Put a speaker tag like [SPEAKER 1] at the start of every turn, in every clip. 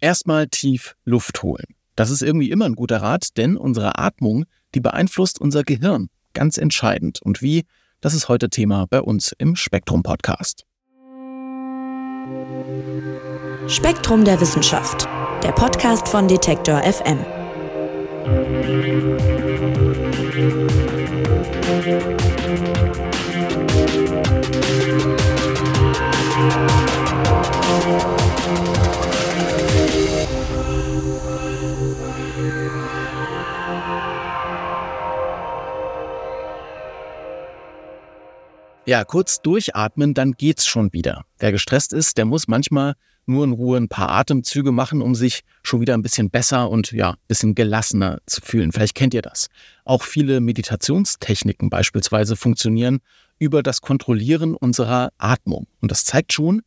[SPEAKER 1] Erstmal tief Luft holen. Das ist irgendwie immer ein guter Rat, denn unsere Atmung, die beeinflusst unser Gehirn ganz entscheidend. Und wie, das ist heute Thema bei uns im Spektrum Podcast.
[SPEAKER 2] Spektrum der Wissenschaft, der Podcast von Detektor FM.
[SPEAKER 1] Ja, kurz durchatmen, dann geht's schon wieder. Wer gestresst ist, der muss manchmal nur in Ruhe ein paar Atemzüge machen, um sich schon wieder ein bisschen besser und ja, ein bisschen gelassener zu fühlen. Vielleicht kennt ihr das. Auch viele Meditationstechniken beispielsweise funktionieren über das Kontrollieren unserer Atmung. Und das zeigt schon,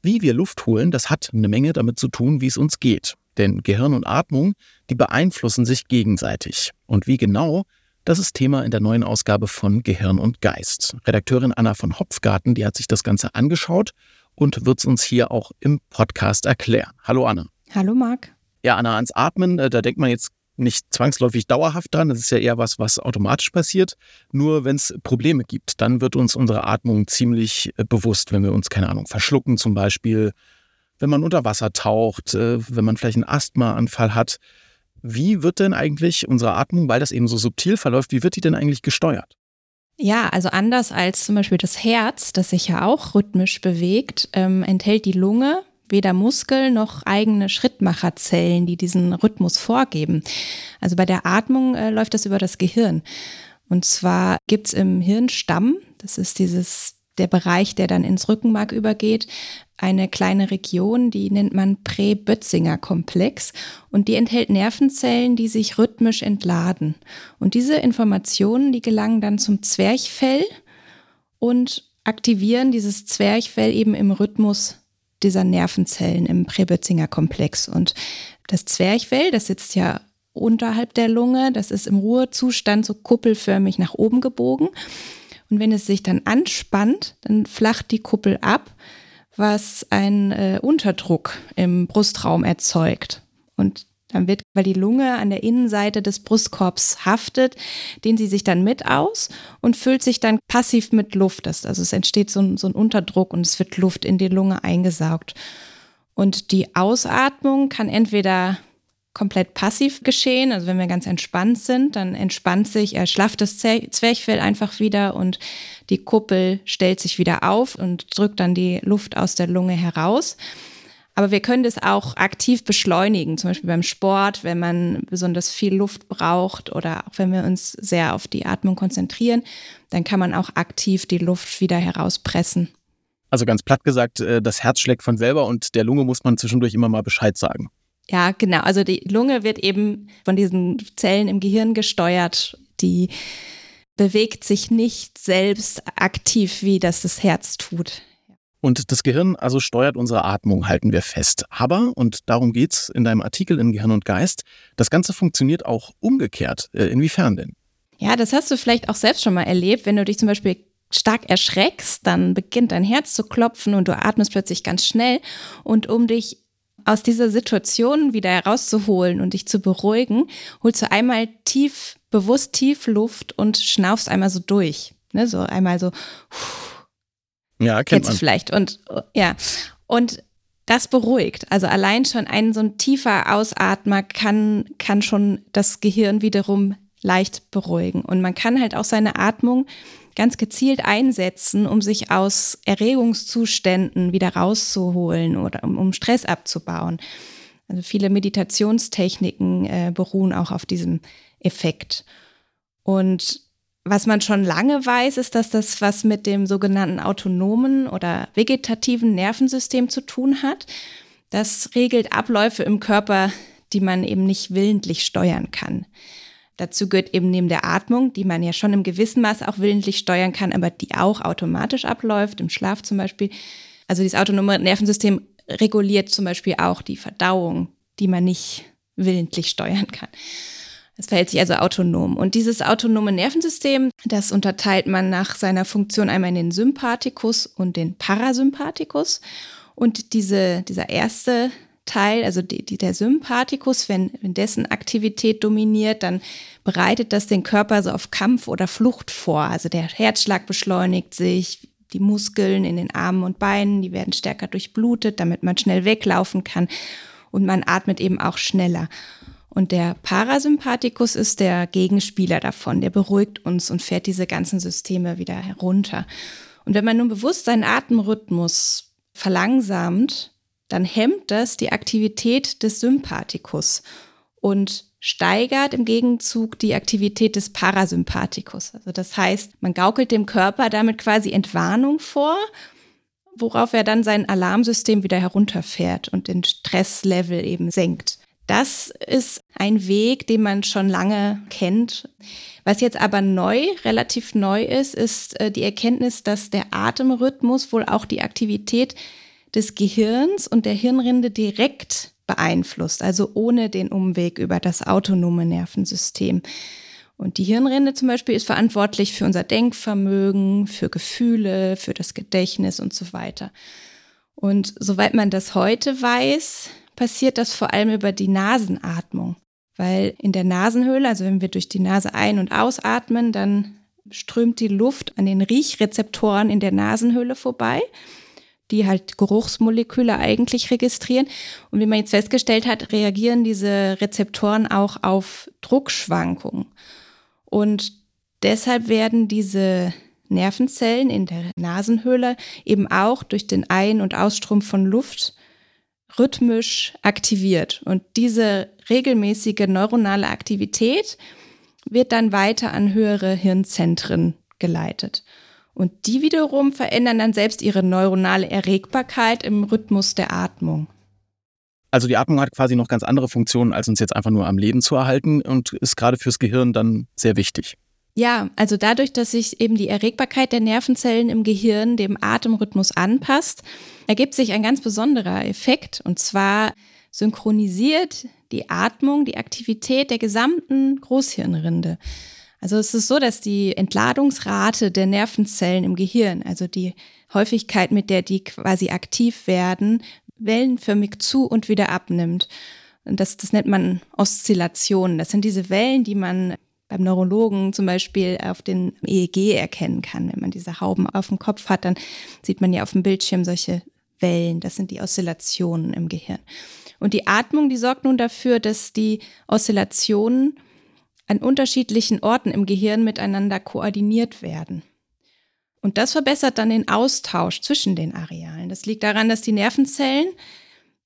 [SPEAKER 1] wie wir Luft holen, das hat eine Menge damit zu tun, wie es uns geht. Denn Gehirn und Atmung, die beeinflussen sich gegenseitig. Und wie genau, das ist Thema in der neuen Ausgabe von Gehirn und Geist. Redakteurin Anna von Hopfgarten, die hat sich das Ganze angeschaut und wird es uns hier auch im Podcast erklären. Hallo Anna.
[SPEAKER 3] Hallo Marc.
[SPEAKER 1] Ja, Anna, ans Atmen, äh, da denkt man jetzt nicht zwangsläufig dauerhaft dran. Das ist ja eher was, was automatisch passiert. Nur wenn es Probleme gibt, dann wird uns unsere Atmung ziemlich äh, bewusst, wenn wir uns, keine Ahnung, verschlucken zum Beispiel, wenn man unter Wasser taucht, äh, wenn man vielleicht einen Asthmaanfall hat. Wie wird denn eigentlich unsere Atmung, weil das eben so subtil verläuft, wie wird die denn eigentlich gesteuert?
[SPEAKER 3] Ja, also anders als zum Beispiel das Herz, das sich ja auch rhythmisch bewegt, ähm, enthält die Lunge weder Muskel noch eigene Schrittmacherzellen, die diesen Rhythmus vorgeben. Also bei der Atmung äh, läuft das über das Gehirn. Und zwar gibt's im Hirnstamm, das ist dieses der Bereich, der dann ins Rückenmark übergeht, eine kleine Region, die nennt man Prä-Bötzinger-Komplex und die enthält Nervenzellen, die sich rhythmisch entladen. Und diese Informationen, die gelangen dann zum Zwerchfell und aktivieren dieses Zwerchfell eben im Rhythmus dieser Nervenzellen im Präbötzinger-Komplex. Und das Zwerchfell, das sitzt ja unterhalb der Lunge, das ist im Ruhezustand so kuppelförmig nach oben gebogen. Und wenn es sich dann anspannt, dann flacht die Kuppel ab, was einen äh, Unterdruck im Brustraum erzeugt. Und dann wird, weil die Lunge an der Innenseite des Brustkorbs haftet, dehnt sie sich dann mit aus und füllt sich dann passiv mit Luft. Also es entsteht so ein, so ein Unterdruck und es wird Luft in die Lunge eingesaugt. Und die Ausatmung kann entweder komplett passiv geschehen. Also wenn wir ganz entspannt sind, dann entspannt sich, erschlafft das Zwerchfell einfach wieder und die Kuppel stellt sich wieder auf und drückt dann die Luft aus der Lunge heraus. Aber wir können das auch aktiv beschleunigen, zum Beispiel beim Sport, wenn man besonders viel Luft braucht oder auch wenn wir uns sehr auf die Atmung konzentrieren, dann kann man auch aktiv die Luft wieder herauspressen.
[SPEAKER 1] Also ganz platt gesagt, äh, das Herz schlägt von selber und der Lunge muss man zwischendurch immer mal Bescheid sagen.
[SPEAKER 3] Ja, genau. Also die Lunge wird eben von diesen Zellen im Gehirn gesteuert, die bewegt sich nicht selbst aktiv, wie das das Herz tut.
[SPEAKER 1] Und das Gehirn also steuert unsere Atmung, halten wir fest. Aber, und darum geht's in deinem Artikel in Gehirn und Geist, das Ganze funktioniert auch umgekehrt. Äh, inwiefern denn?
[SPEAKER 3] Ja, das hast du vielleicht auch selbst schon mal erlebt, wenn du dich zum Beispiel stark erschreckst, dann beginnt dein Herz zu klopfen und du atmest plötzlich ganz schnell. Und um dich aus dieser Situation wieder herauszuholen und dich zu beruhigen, holst du einmal tief, bewusst tief Luft und schnaufst einmal so durch. Ne, so einmal so.
[SPEAKER 1] Ja, kennt man.
[SPEAKER 3] vielleicht. Und ja. Und das beruhigt. Also allein schon ein so ein tiefer Ausatmer kann, kann schon das Gehirn wiederum leicht beruhigen. Und man kann halt auch seine Atmung ganz gezielt einsetzen, um sich aus Erregungszuständen wieder rauszuholen oder um, um Stress abzubauen. Also viele Meditationstechniken äh, beruhen auch auf diesem Effekt. Und was man schon lange weiß, ist, dass das was mit dem sogenannten autonomen oder vegetativen Nervensystem zu tun hat. Das regelt Abläufe im Körper, die man eben nicht willentlich steuern kann. Dazu gehört eben neben der Atmung, die man ja schon im gewissen Maß auch willentlich steuern kann, aber die auch automatisch abläuft, im Schlaf zum Beispiel. Also dieses autonome Nervensystem reguliert zum Beispiel auch die Verdauung, die man nicht willentlich steuern kann. Es verhält sich also autonom. Und dieses autonome Nervensystem, das unterteilt man nach seiner Funktion einmal in den Sympathikus und den Parasympathikus. Und diese, dieser erste Teil, also die, die, der Sympathikus, wenn, wenn dessen Aktivität dominiert, dann bereitet das den Körper so auf Kampf oder Flucht vor. Also der Herzschlag beschleunigt sich, die Muskeln in den Armen und Beinen, die werden stärker durchblutet, damit man schnell weglaufen kann und man atmet eben auch schneller. Und der Parasympathikus ist der Gegenspieler davon, der beruhigt uns und fährt diese ganzen Systeme wieder herunter. Und wenn man nun bewusst seinen Atemrhythmus verlangsamt, dann hemmt das die Aktivität des Sympathikus und steigert im Gegenzug die Aktivität des Parasympathikus. Also das heißt, man gaukelt dem Körper damit quasi Entwarnung vor, worauf er dann sein Alarmsystem wieder herunterfährt und den Stresslevel eben senkt. Das ist ein Weg, den man schon lange kennt. Was jetzt aber neu, relativ neu ist, ist äh, die Erkenntnis, dass der Atemrhythmus wohl auch die Aktivität des Gehirns und der Hirnrinde direkt beeinflusst, also ohne den Umweg über das autonome Nervensystem. Und die Hirnrinde zum Beispiel ist verantwortlich für unser Denkvermögen, für Gefühle, für das Gedächtnis und so weiter. Und soweit man das heute weiß, passiert das vor allem über die Nasenatmung. Weil in der Nasenhöhle, also wenn wir durch die Nase ein- und ausatmen, dann strömt die Luft an den Riechrezeptoren in der Nasenhöhle vorbei die halt Geruchsmoleküle eigentlich registrieren. Und wie man jetzt festgestellt hat, reagieren diese Rezeptoren auch auf Druckschwankungen. Und deshalb werden diese Nervenzellen in der Nasenhöhle eben auch durch den Ein- und Ausstrom von Luft rhythmisch aktiviert. Und diese regelmäßige neuronale Aktivität wird dann weiter an höhere Hirnzentren geleitet. Und die wiederum verändern dann selbst ihre neuronale Erregbarkeit im Rhythmus der Atmung.
[SPEAKER 1] Also die Atmung hat quasi noch ganz andere Funktionen, als uns jetzt einfach nur am Leben zu erhalten und ist gerade fürs Gehirn dann sehr wichtig.
[SPEAKER 3] Ja, also dadurch, dass sich eben die Erregbarkeit der Nervenzellen im Gehirn dem Atemrhythmus anpasst, ergibt sich ein ganz besonderer Effekt. Und zwar synchronisiert die Atmung die Aktivität der gesamten Großhirnrinde. Also es ist so, dass die Entladungsrate der Nervenzellen im Gehirn, also die Häufigkeit, mit der die quasi aktiv werden, wellenförmig zu und wieder abnimmt. Und das, das nennt man Oszillationen. Das sind diese Wellen, die man beim Neurologen zum Beispiel auf den EEG erkennen kann. Wenn man diese Hauben auf dem Kopf hat, dann sieht man ja auf dem Bildschirm solche Wellen. Das sind die Oszillationen im Gehirn. Und die Atmung, die sorgt nun dafür, dass die Oszillationen an unterschiedlichen Orten im Gehirn miteinander koordiniert werden. Und das verbessert dann den Austausch zwischen den Arealen. Das liegt daran, dass die Nervenzellen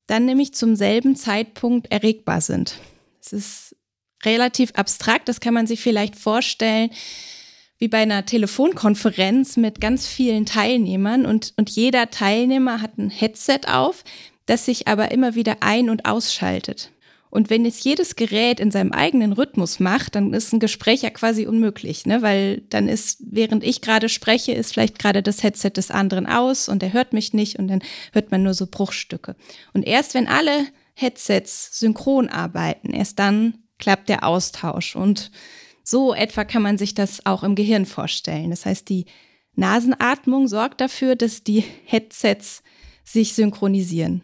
[SPEAKER 3] dann nämlich zum selben Zeitpunkt erregbar sind. Es ist relativ abstrakt, das kann man sich vielleicht vorstellen wie bei einer Telefonkonferenz mit ganz vielen Teilnehmern und, und jeder Teilnehmer hat ein Headset auf, das sich aber immer wieder ein- und ausschaltet. Und wenn es jedes Gerät in seinem eigenen Rhythmus macht, dann ist ein Gespräch ja quasi unmöglich, ne? weil dann ist, während ich gerade spreche, ist vielleicht gerade das Headset des anderen aus und er hört mich nicht und dann hört man nur so Bruchstücke. Und erst wenn alle Headsets synchron arbeiten, erst dann klappt der Austausch. Und so etwa kann man sich das auch im Gehirn vorstellen. Das heißt, die Nasenatmung sorgt dafür, dass die Headsets sich synchronisieren.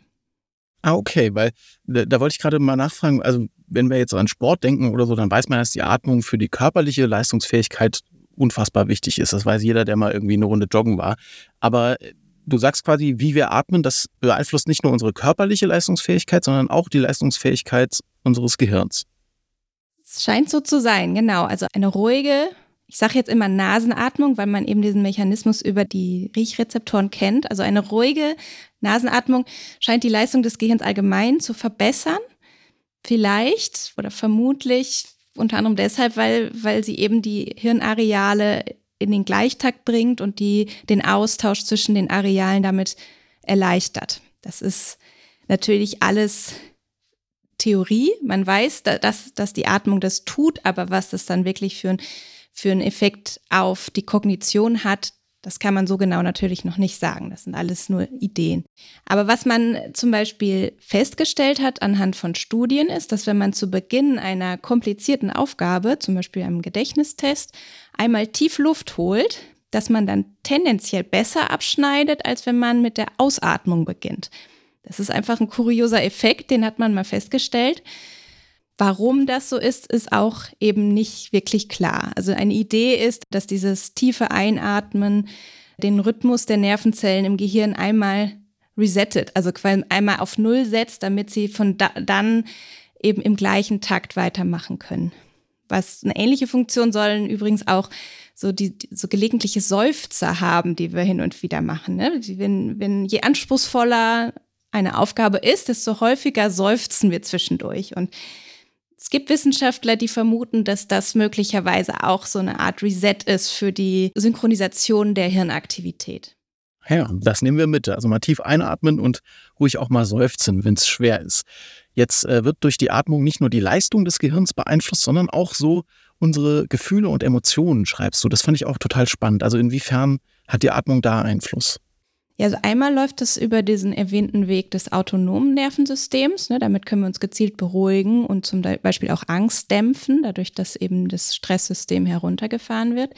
[SPEAKER 1] Ah, okay, weil da, da wollte ich gerade mal nachfragen, also wenn wir jetzt an Sport denken oder so, dann weiß man, dass die Atmung für die körperliche Leistungsfähigkeit unfassbar wichtig ist. Das weiß jeder, der mal irgendwie eine Runde joggen war. Aber äh, du sagst quasi, wie wir atmen, das beeinflusst nicht nur unsere körperliche Leistungsfähigkeit, sondern auch die Leistungsfähigkeit unseres Gehirns.
[SPEAKER 3] Es scheint so zu sein, genau. Also eine ruhige, ich sage jetzt immer Nasenatmung, weil man eben diesen Mechanismus über die Riechrezeptoren kennt. Also eine ruhige Nasenatmung scheint die Leistung des Gehirns allgemein zu verbessern. Vielleicht oder vermutlich unter anderem deshalb, weil, weil sie eben die Hirnareale in den Gleichtakt bringt und die den Austausch zwischen den Arealen damit erleichtert. Das ist natürlich alles Theorie. Man weiß, dass, dass die Atmung das tut, aber was das dann wirklich für ein für einen Effekt auf die Kognition hat, das kann man so genau natürlich noch nicht sagen. Das sind alles nur Ideen. Aber was man zum Beispiel festgestellt hat anhand von Studien ist, dass wenn man zu Beginn einer komplizierten Aufgabe, zum Beispiel einem Gedächtnistest, einmal tief Luft holt, dass man dann tendenziell besser abschneidet, als wenn man mit der Ausatmung beginnt. Das ist einfach ein kurioser Effekt, den hat man mal festgestellt. Warum das so ist, ist auch eben nicht wirklich klar. Also eine Idee ist, dass dieses tiefe Einatmen den Rhythmus der Nervenzellen im Gehirn einmal resettet, also einmal auf Null setzt, damit sie von da, dann eben im gleichen Takt weitermachen können. Was eine ähnliche Funktion sollen übrigens auch so die so gelegentliche Seufzer haben, die wir hin und wieder machen. Ne? Wenn, wenn je anspruchsvoller eine Aufgabe ist, desto häufiger seufzen wir zwischendurch. Und es gibt Wissenschaftler, die vermuten, dass das möglicherweise auch so eine Art Reset ist für die Synchronisation der Hirnaktivität.
[SPEAKER 1] Ja, das nehmen wir mit. Also mal tief einatmen und ruhig auch mal seufzen, wenn es schwer ist. Jetzt äh, wird durch die Atmung nicht nur die Leistung des Gehirns beeinflusst, sondern auch so unsere Gefühle und Emotionen, schreibst du. Das fand ich auch total spannend. Also inwiefern hat die Atmung da Einfluss?
[SPEAKER 3] Ja, also einmal läuft es über diesen erwähnten Weg des autonomen Nervensystems. Ne, damit können wir uns gezielt beruhigen und zum Beispiel auch Angst dämpfen, dadurch, dass eben das Stresssystem heruntergefahren wird.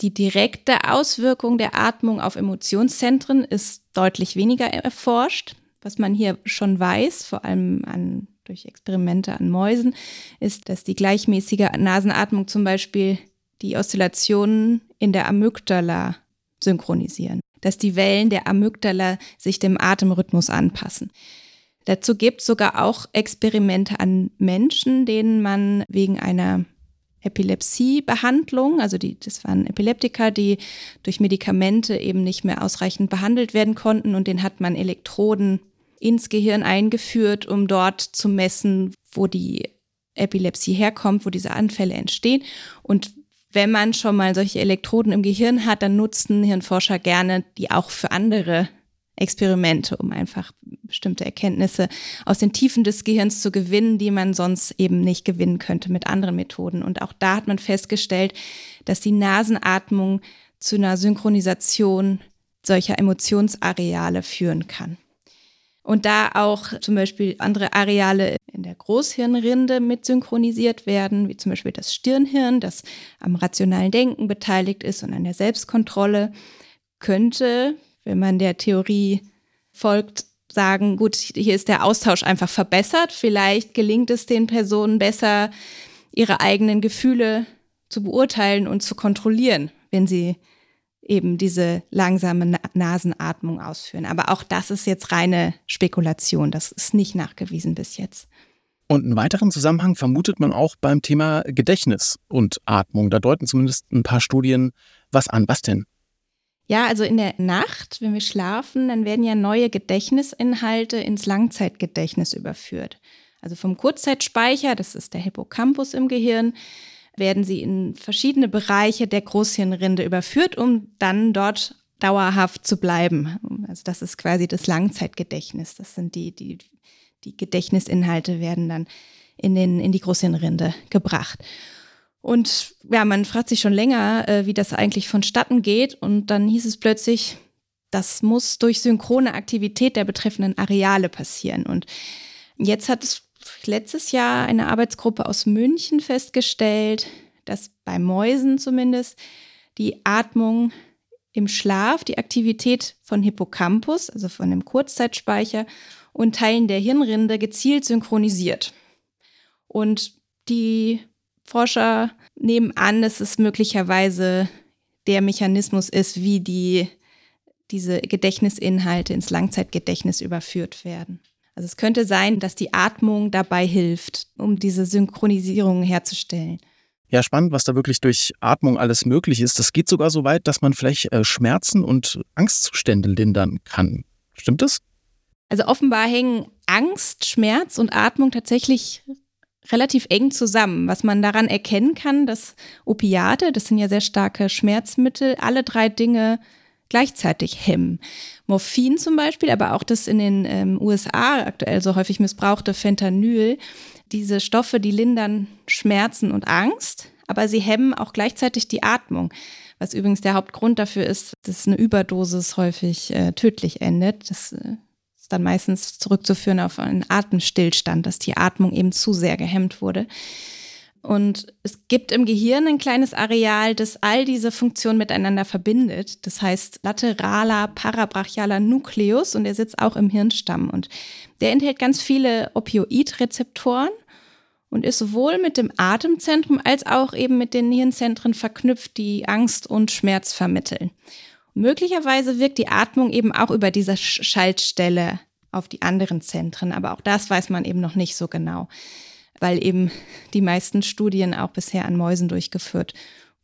[SPEAKER 3] Die direkte Auswirkung der Atmung auf Emotionszentren ist deutlich weniger erforscht. Was man hier schon weiß, vor allem an, durch Experimente an Mäusen, ist, dass die gleichmäßige Nasenatmung zum Beispiel die Oszillationen in der Amygdala synchronisieren dass die Wellen der Amygdala sich dem Atemrhythmus anpassen. Dazu gibt es sogar auch Experimente an Menschen, denen man wegen einer Epilepsiebehandlung, also die, das waren Epileptiker, die durch Medikamente eben nicht mehr ausreichend behandelt werden konnten und den hat man Elektroden ins Gehirn eingeführt, um dort zu messen, wo die Epilepsie herkommt, wo diese Anfälle entstehen. Und wenn man schon mal solche Elektroden im Gehirn hat, dann nutzen Hirnforscher gerne die auch für andere Experimente, um einfach bestimmte Erkenntnisse aus den Tiefen des Gehirns zu gewinnen, die man sonst eben nicht gewinnen könnte mit anderen Methoden. Und auch da hat man festgestellt, dass die Nasenatmung zu einer Synchronisation solcher Emotionsareale führen kann. Und da auch zum Beispiel andere Areale in der Großhirnrinde mit synchronisiert werden, wie zum Beispiel das Stirnhirn, das am rationalen Denken beteiligt ist und an der Selbstkontrolle, könnte, wenn man der Theorie folgt, sagen, gut, hier ist der Austausch einfach verbessert. Vielleicht gelingt es den Personen besser, ihre eigenen Gefühle zu beurteilen und zu kontrollieren, wenn sie eben diese langsame Nasenatmung ausführen. Aber auch das ist jetzt reine Spekulation. Das ist nicht nachgewiesen bis jetzt.
[SPEAKER 1] Und einen weiteren Zusammenhang vermutet man auch beim Thema Gedächtnis und Atmung. Da deuten zumindest ein paar Studien was an. Was denn?
[SPEAKER 3] Ja, also in der Nacht, wenn wir schlafen, dann werden ja neue Gedächtnisinhalte ins Langzeitgedächtnis überführt. Also vom Kurzzeitspeicher, das ist der Hippocampus im Gehirn, werden sie in verschiedene Bereiche der Großhirnrinde überführt, um dann dort dauerhaft zu bleiben. Also das ist quasi das Langzeitgedächtnis. Das sind die, die, die Gedächtnisinhalte werden dann in, den, in die Großhirnrinde gebracht. Und ja, man fragt sich schon länger, äh, wie das eigentlich vonstatten geht. Und dann hieß es plötzlich, das muss durch synchrone Aktivität der betreffenden Areale passieren. Und jetzt hat es letztes Jahr eine Arbeitsgruppe aus München festgestellt, dass bei Mäusen zumindest die Atmung im Schlaf, die Aktivität von Hippocampus, also von dem Kurzzeitspeicher und Teilen der Hirnrinde gezielt synchronisiert. Und die Forscher nehmen an, dass es möglicherweise der Mechanismus ist, wie die, diese Gedächtnisinhalte ins Langzeitgedächtnis überführt werden. Also es könnte sein, dass die Atmung dabei hilft, um diese Synchronisierung herzustellen.
[SPEAKER 1] Ja, spannend, was da wirklich durch Atmung alles möglich ist. Das geht sogar so weit, dass man vielleicht äh, Schmerzen und Angstzustände lindern kann. Stimmt das?
[SPEAKER 3] Also offenbar hängen Angst, Schmerz und Atmung tatsächlich relativ eng zusammen. Was man daran erkennen kann, dass Opiate, das sind ja sehr starke Schmerzmittel, alle drei Dinge gleichzeitig hemmen. Morphin zum Beispiel, aber auch das in den ähm, USA aktuell so häufig missbrauchte Fentanyl. Diese Stoffe, die lindern Schmerzen und Angst, aber sie hemmen auch gleichzeitig die Atmung. Was übrigens der Hauptgrund dafür ist, dass eine Überdosis häufig äh, tödlich endet. Das äh, ist dann meistens zurückzuführen auf einen Atemstillstand, dass die Atmung eben zu sehr gehemmt wurde. Und es gibt im Gehirn ein kleines Areal, das all diese Funktionen miteinander verbindet. Das heißt lateraler parabrachialer Nucleus und der sitzt auch im Hirnstamm. Und der enthält ganz viele Opioidrezeptoren und ist sowohl mit dem Atemzentrum als auch eben mit den Hirnzentren verknüpft, die Angst und Schmerz vermitteln. möglicherweise wirkt die Atmung eben auch über diese Schaltstelle auf die anderen Zentren, aber auch das weiß man eben noch nicht so genau weil eben die meisten Studien auch bisher an Mäusen durchgeführt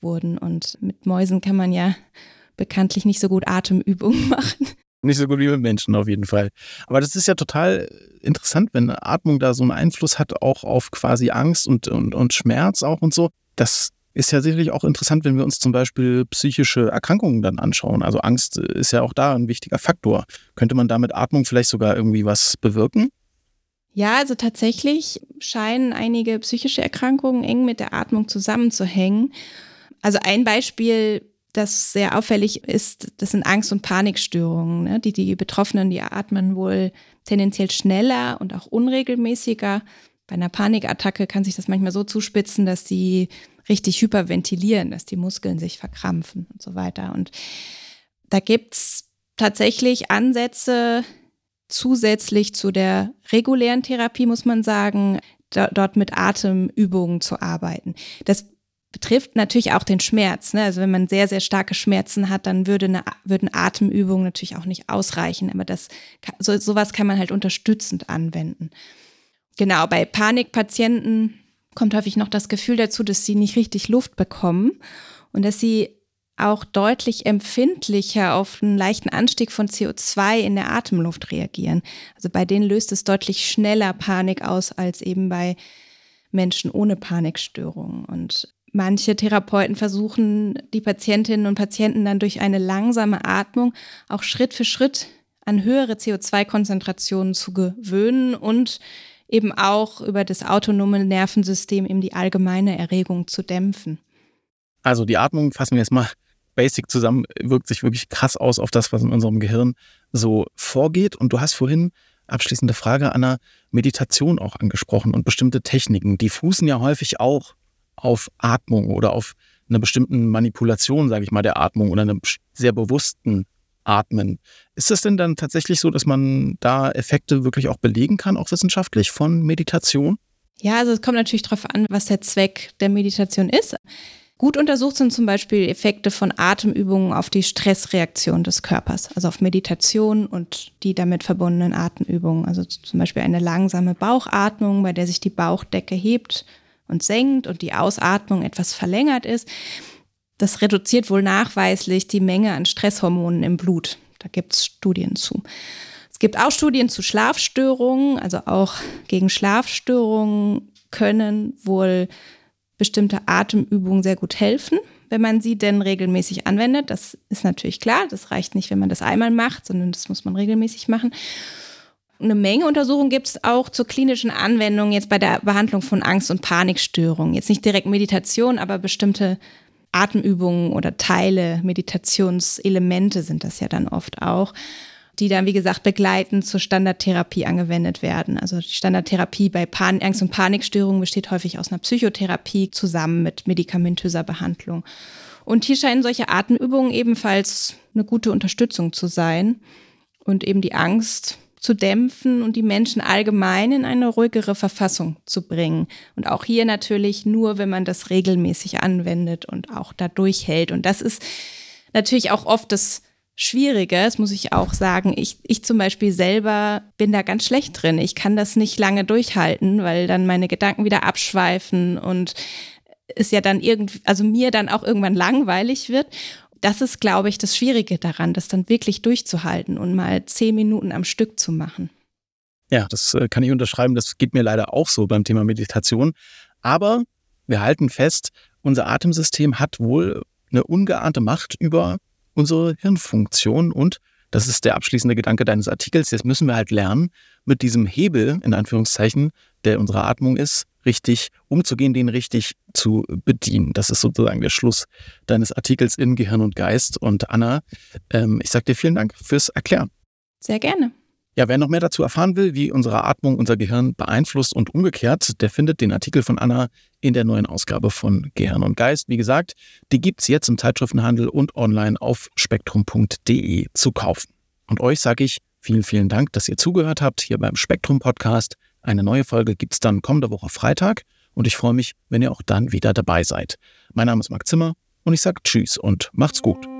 [SPEAKER 3] wurden. Und mit Mäusen kann man ja bekanntlich nicht so gut Atemübungen machen.
[SPEAKER 1] Nicht so gut wie mit Menschen auf jeden Fall. Aber das ist ja total interessant, wenn Atmung da so einen Einfluss hat, auch auf quasi Angst und, und, und Schmerz auch und so. Das ist ja sicherlich auch interessant, wenn wir uns zum Beispiel psychische Erkrankungen dann anschauen. Also Angst ist ja auch da ein wichtiger Faktor. Könnte man da mit Atmung vielleicht sogar irgendwie was bewirken?
[SPEAKER 3] Ja, also tatsächlich scheinen einige psychische Erkrankungen eng mit der Atmung zusammenzuhängen. Also ein Beispiel, das sehr auffällig ist, das sind Angst- und Panikstörungen. Ne? Die, die Betroffenen, die atmen wohl tendenziell schneller und auch unregelmäßiger. Bei einer Panikattacke kann sich das manchmal so zuspitzen, dass sie richtig hyperventilieren, dass die Muskeln sich verkrampfen und so weiter. Und da gibt's tatsächlich Ansätze, zusätzlich zu der regulären Therapie, muss man sagen, dort mit Atemübungen zu arbeiten. Das betrifft natürlich auch den Schmerz. Ne? Also wenn man sehr, sehr starke Schmerzen hat, dann würde eine, würden Atemübungen natürlich auch nicht ausreichen. Aber das, so, sowas kann man halt unterstützend anwenden. Genau, bei Panikpatienten kommt häufig noch das Gefühl dazu, dass sie nicht richtig Luft bekommen und dass sie auch deutlich empfindlicher auf einen leichten Anstieg von CO2 in der Atemluft reagieren. Also bei denen löst es deutlich schneller Panik aus als eben bei Menschen ohne Panikstörungen. Und manche Therapeuten versuchen, die Patientinnen und Patienten dann durch eine langsame Atmung auch Schritt für Schritt an höhere CO2-Konzentrationen zu gewöhnen und eben auch über das autonome Nervensystem eben die allgemeine Erregung zu dämpfen.
[SPEAKER 1] Also die Atmung fassen wir jetzt mal basic zusammen, wirkt sich wirklich krass aus auf das, was in unserem Gehirn so vorgeht. Und du hast vorhin, abschließende Frage, Anna, Meditation auch angesprochen und bestimmte Techniken. Die fußen ja häufig auch auf Atmung oder auf einer bestimmten Manipulation, sage ich mal, der Atmung oder einem sehr bewussten Atmen. Ist es denn dann tatsächlich so, dass man da Effekte wirklich auch belegen kann, auch wissenschaftlich von Meditation?
[SPEAKER 3] Ja, also es kommt natürlich darauf an, was der Zweck der Meditation ist. Gut untersucht sind zum Beispiel Effekte von Atemübungen auf die Stressreaktion des Körpers, also auf Meditation und die damit verbundenen Atemübungen. Also zum Beispiel eine langsame Bauchatmung, bei der sich die Bauchdecke hebt und senkt und die Ausatmung etwas verlängert ist. Das reduziert wohl nachweislich die Menge an Stresshormonen im Blut. Da gibt es Studien zu. Es gibt auch Studien zu Schlafstörungen, also auch gegen Schlafstörungen können wohl bestimmte Atemübungen sehr gut helfen, wenn man sie denn regelmäßig anwendet. Das ist natürlich klar. Das reicht nicht, wenn man das einmal macht, sondern das muss man regelmäßig machen. Eine Menge Untersuchungen gibt es auch zur klinischen Anwendung jetzt bei der Behandlung von Angst- und Panikstörungen. Jetzt nicht direkt Meditation, aber bestimmte Atemübungen oder Teile, Meditationselemente sind das ja dann oft auch die dann, wie gesagt, begleitend zur Standardtherapie angewendet werden. Also die Standardtherapie bei Pan Angst- und Panikstörungen besteht häufig aus einer Psychotherapie zusammen mit medikamentöser Behandlung. Und hier scheinen solche Atemübungen ebenfalls eine gute Unterstützung zu sein und eben die Angst zu dämpfen und die Menschen allgemein in eine ruhigere Verfassung zu bringen. Und auch hier natürlich nur, wenn man das regelmäßig anwendet und auch da durchhält. Und das ist natürlich auch oft das Schwieriger, das muss ich auch sagen. Ich, ich zum Beispiel selber bin da ganz schlecht drin. Ich kann das nicht lange durchhalten, weil dann meine Gedanken wieder abschweifen und es ja dann irgendwie, also mir dann auch irgendwann langweilig wird. Das ist, glaube ich, das Schwierige daran, das dann wirklich durchzuhalten und mal zehn Minuten am Stück zu machen.
[SPEAKER 1] Ja, das äh, kann ich unterschreiben. Das geht mir leider auch so beim Thema Meditation. Aber wir halten fest, unser Atemsystem hat wohl eine ungeahnte Macht über unsere Hirnfunktion und das ist der abschließende Gedanke deines Artikels. Jetzt müssen wir halt lernen, mit diesem Hebel, in Anführungszeichen, der unsere Atmung ist, richtig umzugehen, den richtig zu bedienen. Das ist sozusagen der Schluss deines Artikels in Gehirn und Geist. Und Anna, ähm, ich sage dir vielen Dank fürs Erklären.
[SPEAKER 3] Sehr gerne.
[SPEAKER 1] Ja, wer noch mehr dazu erfahren will, wie unsere Atmung unser Gehirn beeinflusst und umgekehrt, der findet den Artikel von Anna in der neuen Ausgabe von Gehirn und Geist. Wie gesagt, die gibt's jetzt im Zeitschriftenhandel und online auf spektrum.de zu kaufen. Und euch sage ich vielen, vielen Dank, dass ihr zugehört habt hier beim Spektrum Podcast. Eine neue Folge gibt's dann kommende Woche Freitag und ich freue mich, wenn ihr auch dann wieder dabei seid. Mein Name ist Marc Zimmer und ich sage Tschüss und macht's gut.